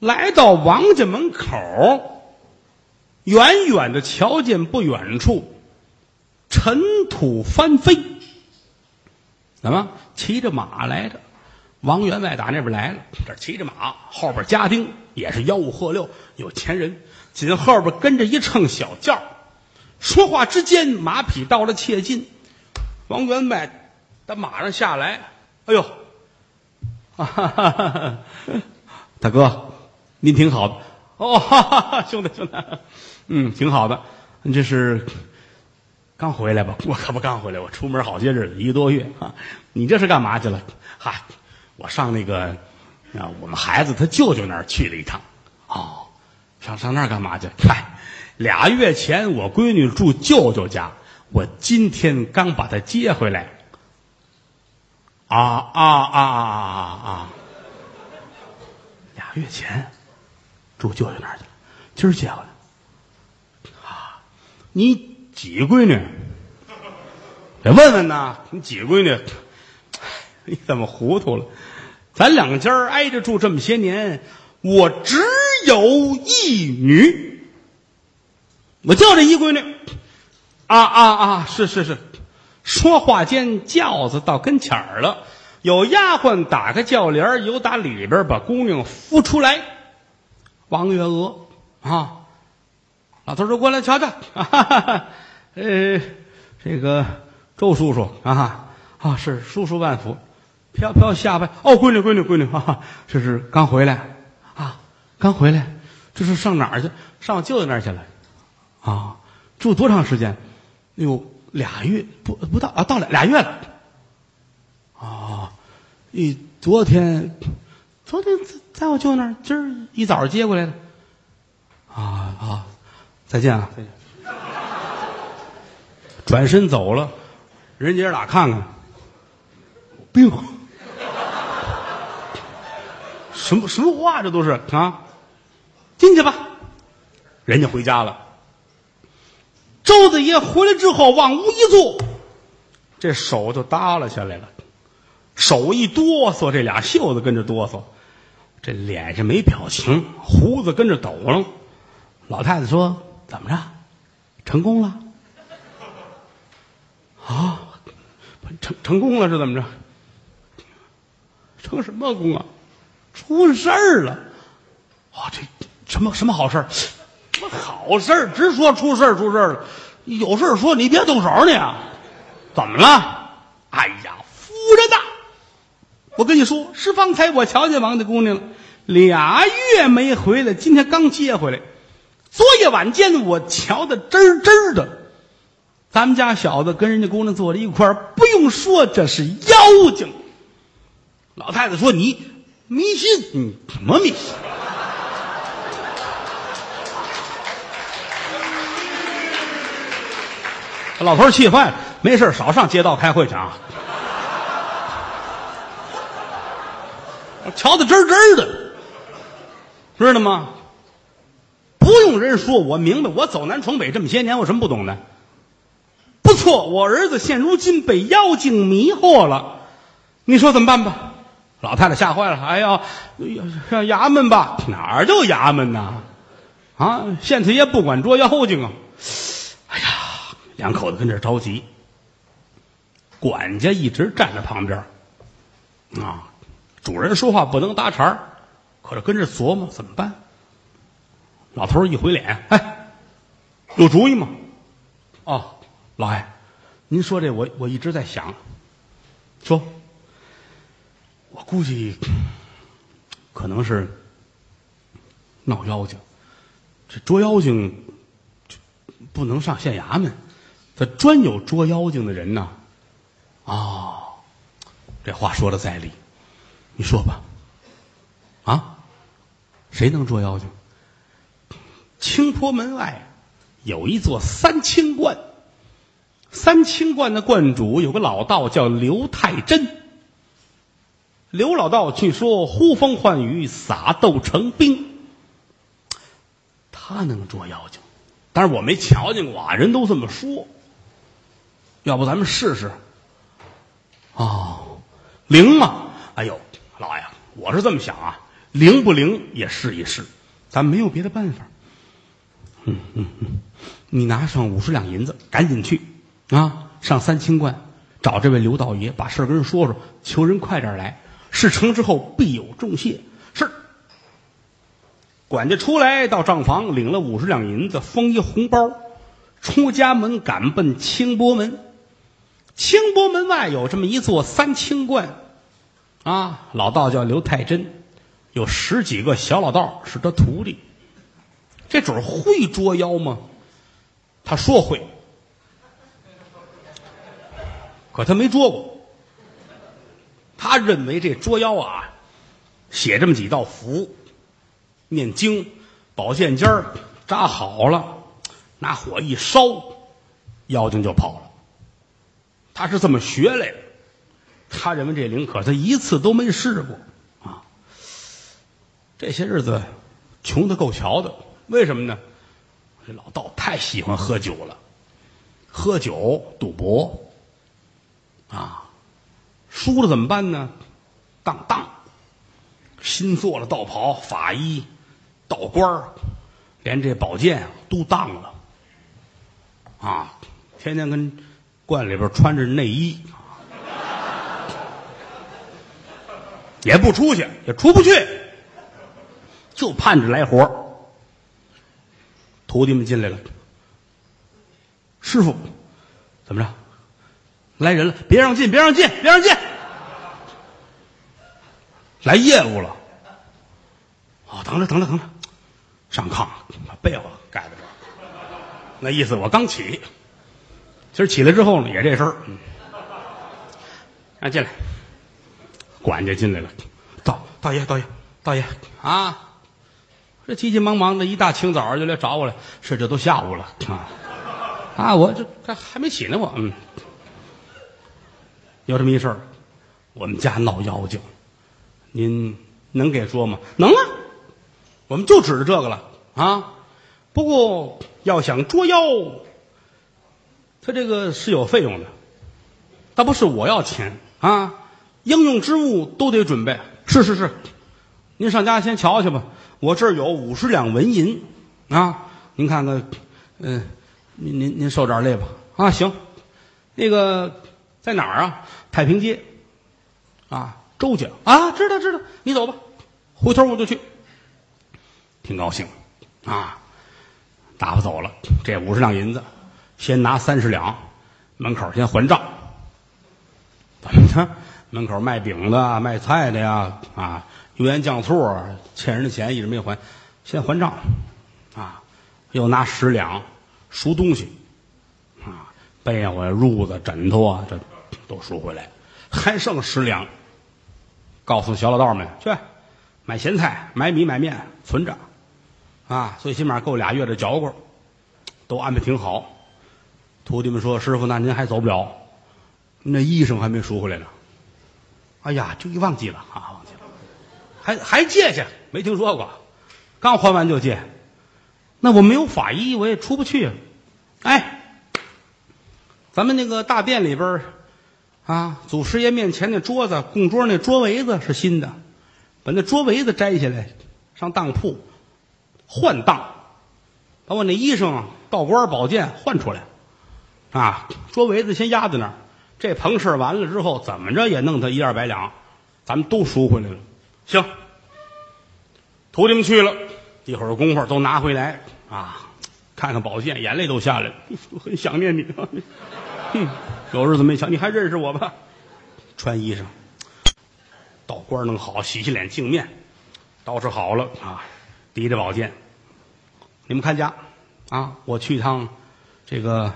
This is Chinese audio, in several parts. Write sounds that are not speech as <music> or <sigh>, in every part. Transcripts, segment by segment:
来到王家门口，远远的瞧见不远处尘土翻飞。怎么骑着马来的？王员外打那边来了，这骑着马，后边家丁也是吆五喝六，有钱人，紧后边跟着一乘小轿。说话之间，马匹到了切近，王员外打马上下来，哎呦，哈哈哈哈大哥，您挺好的哦，<laughs> 哈哈哈兄弟兄弟，嗯，挺好的，你这是刚回来吧？我可不刚回来，我出门好些日子，一个多月啊。你这是干嘛去了？嗨，我上那个啊，我们孩子他舅舅那儿去了一趟。哦，上上那儿干嘛去？嗨。俩月前，我闺女住舅舅家，我今天刚把她接回来。啊啊啊啊啊啊！俩月前住舅舅那儿去了，今儿接回来。啊，你几闺女？<laughs> 得问问呐，你几闺女？你怎么糊涂了？咱两家挨着住这么些年，我只有一女。我就这一闺女，啊啊啊！是是是，说话间轿子到跟前儿了，有丫鬟打开轿帘由打里边把姑娘扶出来。王月娥啊，老头说过来瞧瞧，哈哈呃，这个周叔叔啊啊是叔叔万福，飘飘下拜哦，闺女闺女闺女，哈哈，这是刚回来啊，刚回来，这是上哪儿去？上我舅舅那儿去了。啊，住多长时间？哎呦，俩月不不到啊，到俩俩月了。啊，一昨天，昨天在在我舅那儿，今儿一早接过来的。啊啊，再见啊，再见。转身走了，人姐俩看看，病，什么什么话这都是啊？进去吧，人家回家了。周子爷回来之后，往屋一坐，这手就耷拉下来了，手一哆嗦，这俩袖子跟着哆嗦，这脸上没表情，胡子跟着抖楞。老太太说：“怎么着？成功了？啊，成成功了是怎么着？成什么功啊？出事儿了！啊，这什么什么好事儿？”什么好事儿？直说出事儿，出事儿了。有事儿说，你别动手呢。怎么了？哎呀，夫人呐，我跟你说，是方才我瞧见王家姑娘了，俩月没回来，今天刚接回来。昨夜晚间，我瞧的真真的。咱们家小子跟人家姑娘坐在一块儿，不用说，这是妖精。老太太说：“你迷信？你什么迷信？”老头气坏了，没事少上街道开会去啊！瞧的真真的，知道吗？不用人说，我明白。我走南闯北这么些年，我什么不懂的？不错，我儿子现如今被妖精迷惑了，你说怎么办吧？老太太吓坏了，哎呀，上衙门吧？哪儿就衙门呐？啊，县太爷不管捉妖精啊！哎呀两口子跟这着急，管家一直站在旁边啊，主人说话不能搭茬可是跟着琢磨怎么办。老头一回脸，哎，有主意吗？哦，老爷，您说这我我一直在想，说，我估计可能是闹妖精，这捉妖精不能上县衙门。他专有捉妖精的人呢，哦，这话说的在理，你说吧，啊，谁能捉妖精？青坡门外有一座三清观，三清观的观主有个老道叫刘太真，刘老道据说呼风唤雨，撒豆成兵，他能捉妖精，但是我没瞧见过啊，人都这么说。要不咱们试试？哦，灵吗？哎呦，老爷，我是这么想啊，灵不灵也试一试，咱没有别的办法。嗯嗯嗯，你拿上五十两银子，赶紧去啊，上三清观找这位刘道爷，把事儿跟人说说，求人快点来。事成之后必有重谢。是。管家出来到账房，领了五十两银子，封一红包，出家门赶奔清波门。清波门外有这么一座三清观，啊，老道叫刘太真，有十几个小老道是他徒弟。这准会捉妖吗？他说会，可他没捉过。他认为这捉妖啊，写这么几道符，念经，宝剑尖扎好了，拿火一烧，妖精就跑了。他是这么学来的。他认为这灵，可他一次都没试过啊。这些日子穷的够瞧的，为什么呢？这老道太喜欢喝酒了，喝酒赌博啊。输了怎么办呢？当当，新做了道袍、法衣、道官连这宝剑都当了啊！天天跟观里边穿着内衣，也不出去，也出不去，就盼着来活徒弟们进来了，师傅，怎么着？来人了！别让进！别让进！别让进！来业务了！哦，等着，等着，等着，上炕，把被子盖在这。那意思我刚起，今儿起来之后呢，也这事儿。让进来，管家进来了。道大爷，大爷，大爷啊！这急急忙忙的一大清早就来找我了。是，这都下午了啊！啊，我这还还没起呢，我嗯。有这么一事儿，我们家闹妖精，您能给说吗？能啊，我们就指着这个了啊。不过要想捉妖，他这个是有费用的，倒不是我要钱啊，应用之物都得准备。是是是，您上家先瞧去吧。我这儿有五十两纹银啊，您看看，嗯，您您您受点累吧啊。行，那个。在哪儿啊？太平街，啊，周家啊，知道知道，你走吧，回头我就去。挺高兴，啊，打发走了。这五十两银子，先拿三十两，门口先还账。怎么着？门口卖饼的、卖菜的呀，啊，油盐酱醋欠人的钱一直没还，先还账。啊，又拿十两赎东西，啊，被窝呀、褥子、枕头啊，这。都赎回来，还剩十两。告诉小老道们去买咸菜、买米、买面存着，啊，最起码够俩月的嚼过，都安排挺好。徒弟们说：“师傅，那您还走不了，那衣裳还没赎回来呢。”哎呀，就给忘记了啊，忘记了，还还借去？没听说过，刚还完就借。那我没有法医，我也出不去。哎，咱们那个大殿里边啊，祖师爷面前那桌子，供桌那桌围子是新的，把那桌围子摘下来，上当铺换当，把我那衣裳、道官、宝剑换出来，啊，桌围子先压在那儿，这棚事完了之后，怎么着也弄他一二百两，咱们都赎回来了。行，徒弟们去了一会儿功夫都拿回来啊，看看宝剑，眼泪都下来了，<laughs> 很想念你。啊哼，有日子没瞧，你还认识我吧？穿衣裳，道官弄好，洗洗脸，净面，捯饬好了啊，提着宝剑，你们看家啊，我去一趟这个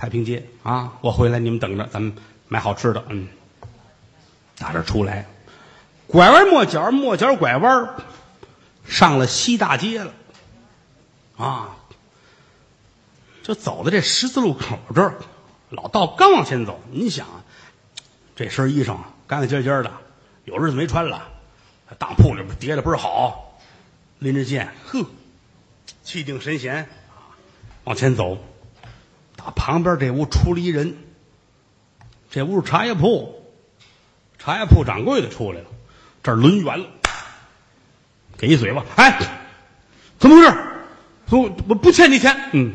太平街啊，我回来你们等着，咱们买好吃的。嗯，打这出来，拐弯抹角，抹角拐弯，上了西大街了啊，就走到这十字路口这儿。老道刚往前走，你想，这身衣裳干干净净的，有日子没穿了，当铺里边叠的倍儿好，拎着剑，呵，气定神闲，往前走，打旁边这屋出了一人，这屋是茶叶铺，茶叶铺掌柜的出来了，这抡圆了，给一嘴巴，哎，怎么回事？我我不欠你钱，嗯，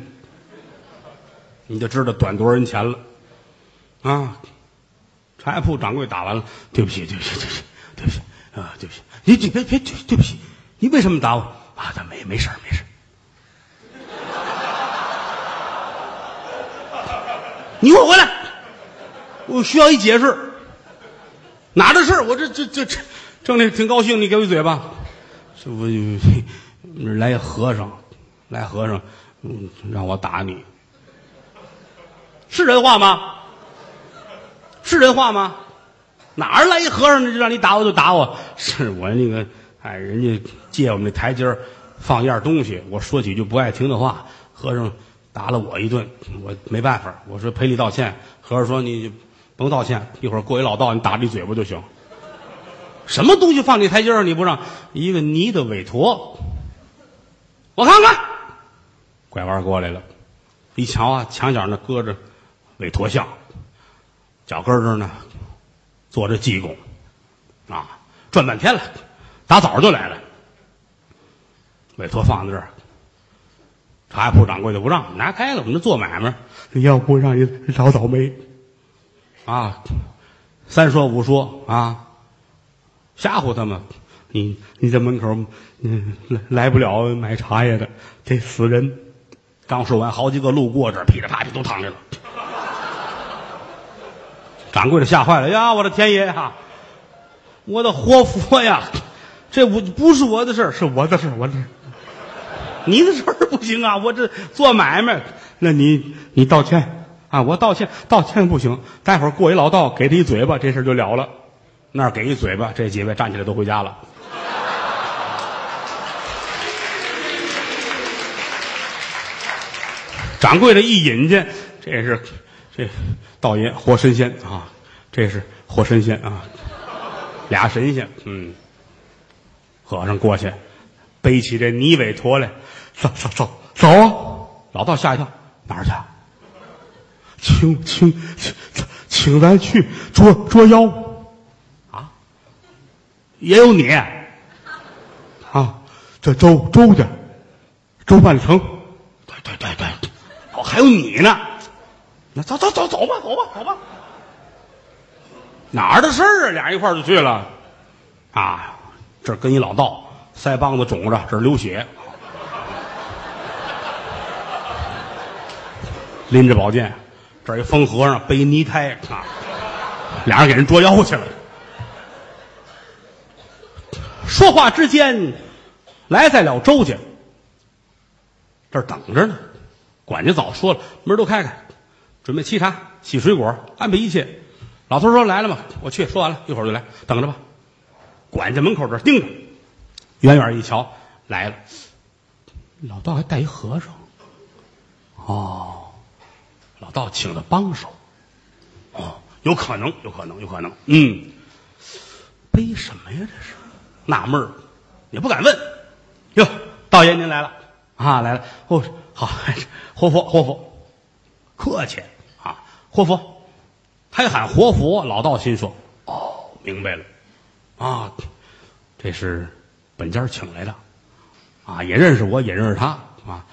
你就知道短多少人钱了啊！茶叶铺掌柜打完了，对不起，对不起，对不起，对不起啊，对不起，你你别别对对不起，你为什么打我啊？他没没事儿没事你给我回来，我需要一解释，哪的事我这这这这正的挺高兴，你给我一嘴巴，这我来一和尚，来和尚，嗯，让我打你，是人话吗？是人话吗？哪儿来一和尚就让你打我就打我？是我那个哎，人家借我们那台阶放一样东西，我说几句不爱听的话，和尚打了我一顿，我没办法，我说赔礼道歉。和尚说你甭道歉，一会儿过一老道，你打你嘴巴就行。什么东西放你台阶上你不让？一个泥的韦陀，我看看，拐弯过来了，一瞧啊，墙角那搁着韦陀像。脚跟这儿呢，坐着济公，啊，转半天了，打早上就来了。委托放在这儿，茶叶铺掌柜的不让拿开了，我们这做买卖，你要不让你找倒霉，啊，三说五说啊，吓唬他们，你你在门口，嗯，来来不了买茶叶的，这死人。刚说完，好几个路过这儿，噼里啪啦都躺下了。掌柜的吓坏了呀！我的天爷呀！我的活佛呀！这不不是我的事儿，是我的事儿。我这 <laughs> 你的事儿不行啊！我这做买卖，那你你道歉啊！我道歉，道歉不行。待会儿过一老道，给他一嘴巴，这事就了了。那儿给一嘴巴，这几位站起来都回家了。<laughs> 掌柜的一引荐，这是这。道爷活神仙啊，这是活神仙啊，俩神仙，嗯，和尚过去，背起这泥尾驼来，走走走走啊！老道吓一跳，哪儿去？请请请请咱去捉捉妖啊！也有你啊！这周周家周半成，对对对对，哦，还有你呢。那走走走走吧，走吧，走吧。哪儿的事儿啊？俩人一块儿就去了。啊，这跟一老道，腮帮子肿着，这流血，拎着宝剑，这一疯和尚背泥胎啊，俩人给人捉妖去了。说话之间，来在了周家，这儿等着呢。管家早说了，门都开开。准备沏茶、洗水果，安排一切。老头说：“来了吗？我去。”说完了，一会儿就来，等着吧。管家门口这儿盯着，远远一瞧，来了。老道还带一和尚。哦，老道请的帮手。哦，有可能，有可能，有可能。嗯，背什么呀？这是纳闷儿，也不敢问。哟，道爷您来了啊，来了。哦，好，<laughs> 活佛，活佛，客气啊。活佛，还喊活佛。老道心说：“哦，明白了，啊，这是本家请来的，啊，也认识我，也认识他啊。”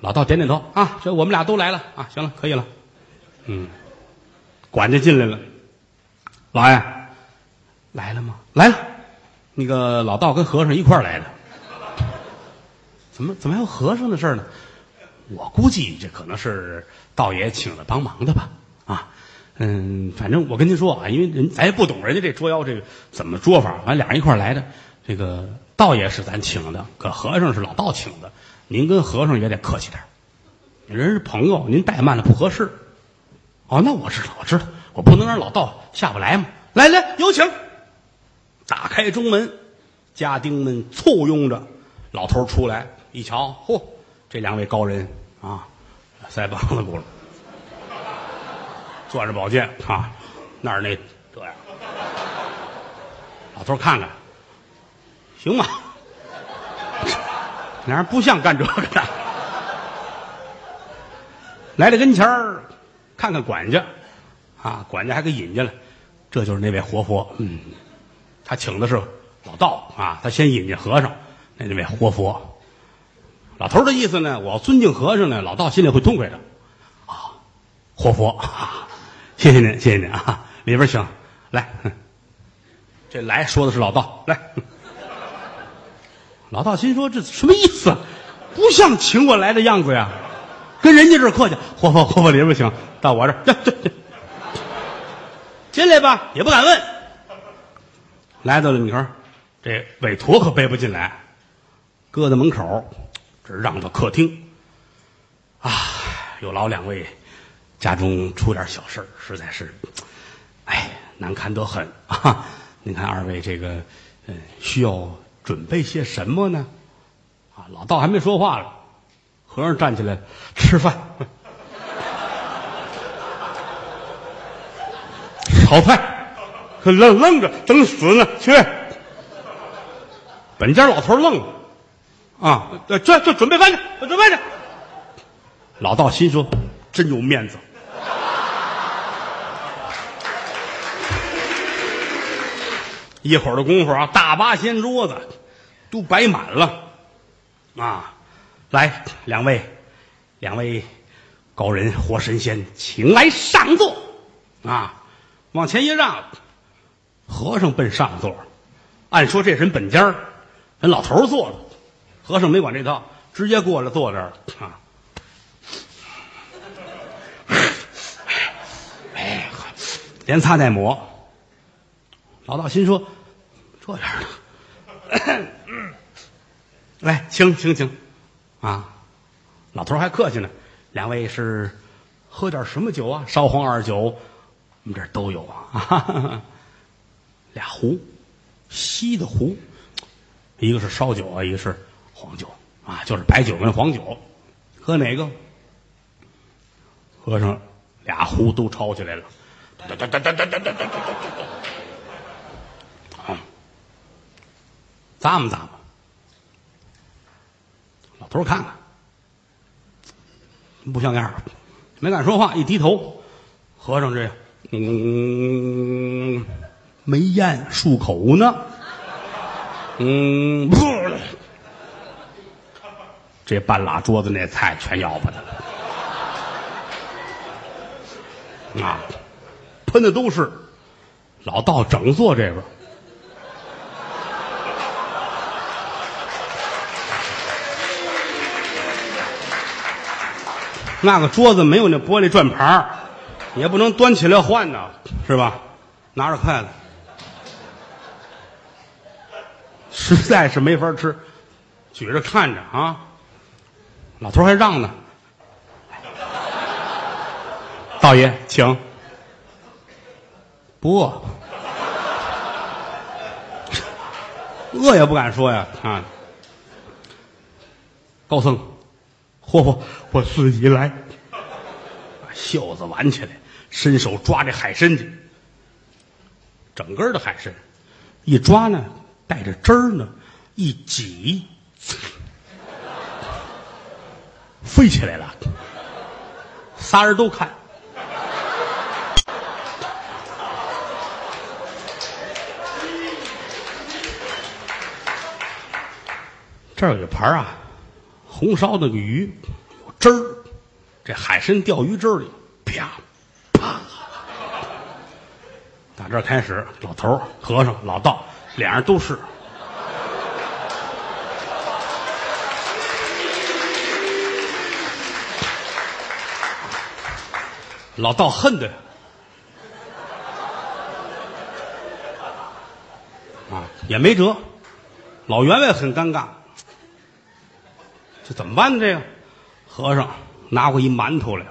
老道点点头：“啊，这我们俩都来了啊，行了，可以了。”嗯，管家进来了，老爷来了吗？来了。那个老道跟和尚一块来的，怎么怎么还有和尚的事呢？我估计这可能是道爷请了帮忙的吧。啊，嗯，反正我跟您说啊，因为人咱也不懂人家这捉妖这个怎么捉法，反正俩人一块来的。这个道爷是咱请的，可和尚是老道请的，您跟和尚也得客气点人是朋友，您怠慢了不合适。哦，那我知道，我知道，我不能让老道下不来嘛。来来，有请。打开中门，家丁们簇拥着老头出来，一瞧，嚯，这两位高人啊，腮帮子鼓了。攥着宝剑啊，那儿那这样，老头看看，行吗？<laughs> 俩人不像干这个的。来到跟前儿，看看管家，啊，管家还给引进来，这就是那位活佛。嗯，他请的是老道啊，他先引进和尚，那那位活佛，老头的意思呢，我要尊敬和尚呢，老道心里会痛快的。啊，活佛，啊谢谢您，谢谢您啊，里边请，来，这来说的是老道，来。老道心说：“这什么意思？不像请我来的样子呀！跟人家这儿客气，活佛活佛里边请，到我这儿，这这，进来吧，也不敢问。来到了，你看，这韦陀可背不进来，搁在门口，这让到客厅。啊，有劳两位，家中出点小事实在是，哎，难堪得很啊！<laughs> 您看二位这个，嗯，需要。”准备些什么呢？啊，老道还没说话呢，和尚站起来吃饭，<laughs> 炒菜，可愣愣着等死呢。去，本家老头愣了，啊，这这准备饭去，准备去。老道心说：真有面子。一会儿的功夫啊，大八仙桌子都摆满了，啊，来两位，两位高人活神仙，请来上座，啊，往前一让，和尚奔上座。按说这人本家人老头坐了，和尚没管这套，直接过来坐这儿啊。哎，连擦带抹。老道心说：“这样的，来，请请请，啊，老头还客气呢。两位是喝点什么酒啊？烧黄二酒，我们这儿都有啊。<laughs> 俩壶，稀的壶，一个是烧酒啊，一个是黄酒啊，就是白酒跟黄酒，喝哪个？和尚俩壶都抄起来了，哒哒哒哒哒哒哒哒哒哒。咂摸咂摸，头看看，不像样没敢说话，一低头，和尚这嗯没咽漱口呢，嗯，这半拉桌子那菜全要不得了，啊，喷的都是，老道整坐这边。那个桌子没有那玻璃转盘也不能端起来换呢，是吧？拿着筷子，实在是没法吃，举着看着啊。老头还让呢，道爷请，不饿，<laughs> 饿也不敢说呀啊。高僧。嚯嚯，我自己来。把袖子挽起来，伸手抓这海参去。整根的海参，一抓呢，带着汁儿呢，一挤，飞起来了。仨人都看。这儿有一盘啊。红烧那个鱼有汁儿，这海参掉鱼汁里，啪啪。打这开始，老头、和尚、老道脸上都是。老道恨的啊，也没辙。老员外很尴尬。怎么办呢？这个和尚拿过一馒头来，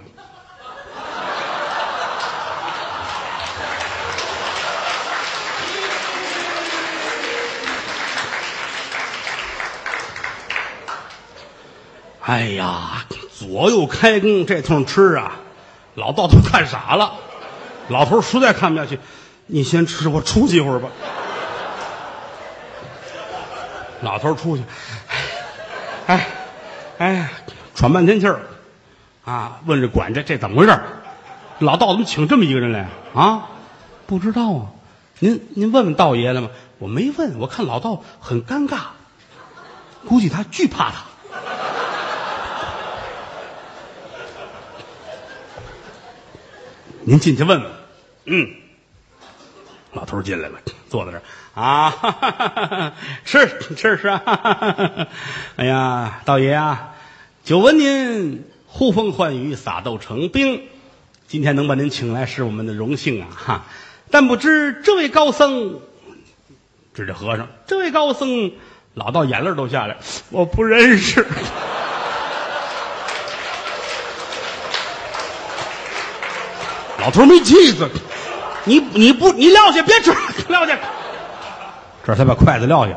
哎呀，左右开弓，这通吃啊，老道都看傻了。老头实在看不下去，你先吃，我出去一会儿吧。老头出去，哎，哎喘半天气儿，啊，问这管家这怎么回事老道怎么请这么一个人来啊？不知道啊，您您问问道爷了吗？我没问，我看老道很尴尬。估计他惧怕他。您进去问问，嗯。老头进来了，坐在这儿啊，哈哈哈哈是是是啊，哎呀，道爷啊，久闻您呼风唤雨，撒豆成兵，今天能把您请来是我们的荣幸啊哈！但不知这位高僧，指着和尚，这位高僧，老道眼泪都下来，我不认识。老头没气子。你你不你撂下，别吃，撂下。这才把筷子撂下。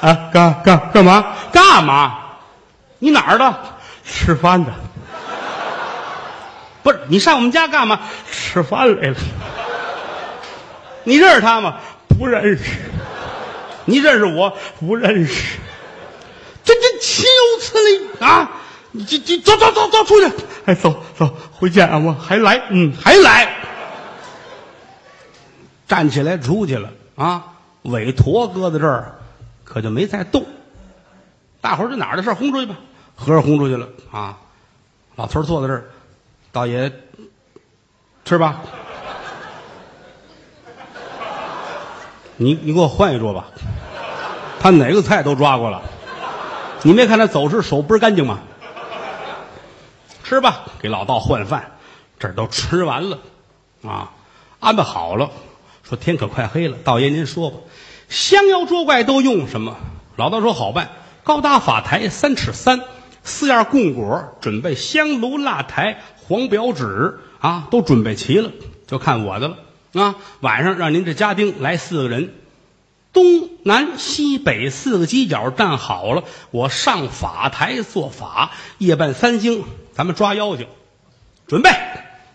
<laughs> 啊，干干干嘛？干嘛？你哪儿的？吃饭的。不是你上我们家干嘛？吃饭来了。你认识他吗？不认识。你认识我？不认识。这这岂有此理啊！你这这走走走走出去！哎，走走回见啊我还来，嗯，还来。站起来出去了啊！韦陀搁在这儿，可就没再动。大伙儿这哪儿的事轰出去吧，和尚轰出去了啊！老头儿坐在这儿，倒也吃吧。你你给我换一桌吧。他哪个菜都抓过了，你没看他走时手倍干净吗？吃吧，给老道换饭，这儿都吃完了，啊，安排好了。说天可快黑了，道爷您说吧，降妖捉怪都用什么？老道说好办，高搭法台三尺三，四样供果，准备香炉、蜡台、黄表纸啊，都准备齐了，就看我的了啊。晚上让您这家丁来四个人，东南西北四个犄角站好了，我上法台做法，夜半三更。咱们抓妖精，准备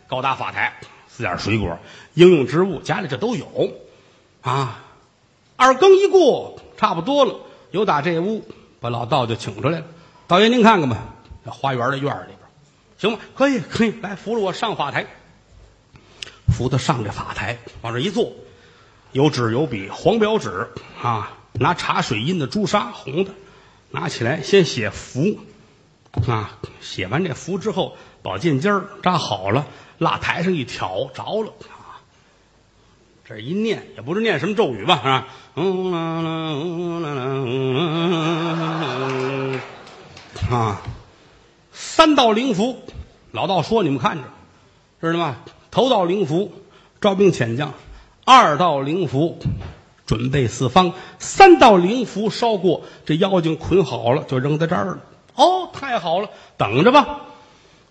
高搭法台，四点水果，应用之物，家里这都有啊。二更一过，差不多了，有打这屋把老道就请出来了。道爷您看看吧，这花园的院里边，行吗？可以，可以，来扶着我上法台，扶他上这法台，往这一坐，有纸有笔，黄表纸啊，拿茶水印的朱砂，红的，拿起来先写符。啊，写完这符之后，宝剑尖儿扎好了，蜡台上一挑着了啊。这一念也不是念什么咒语吧，是吧？啊，三道灵符，老道说你们看着，知道吗？头道灵符，招兵遣将；二道灵符，准备四方；三道灵符烧过，这妖精捆好了，就扔在这儿了。哦，太好了，等着吧。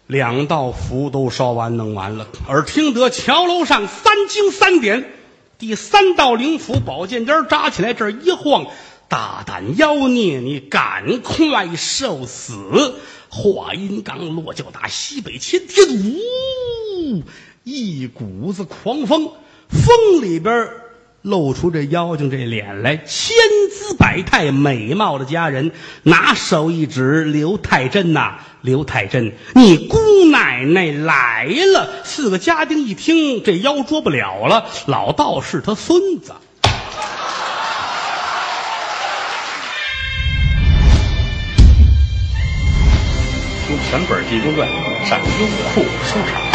两道符都烧完，弄完了。耳听得桥楼上三惊三点，第三道灵符宝剑尖扎起来，这一晃，大胆妖孽，你赶快受死！话音刚落，就打西北千天，呜，一股子狂风，风里边。露出这妖精这脸来，千姿百态，美貌的佳人，拿手一指：“刘太真呐，刘太真，你姑奶奶来了！”四个家丁一听，这妖捉不了了，老道是他孙子。听全本《济公传》上优酷收场。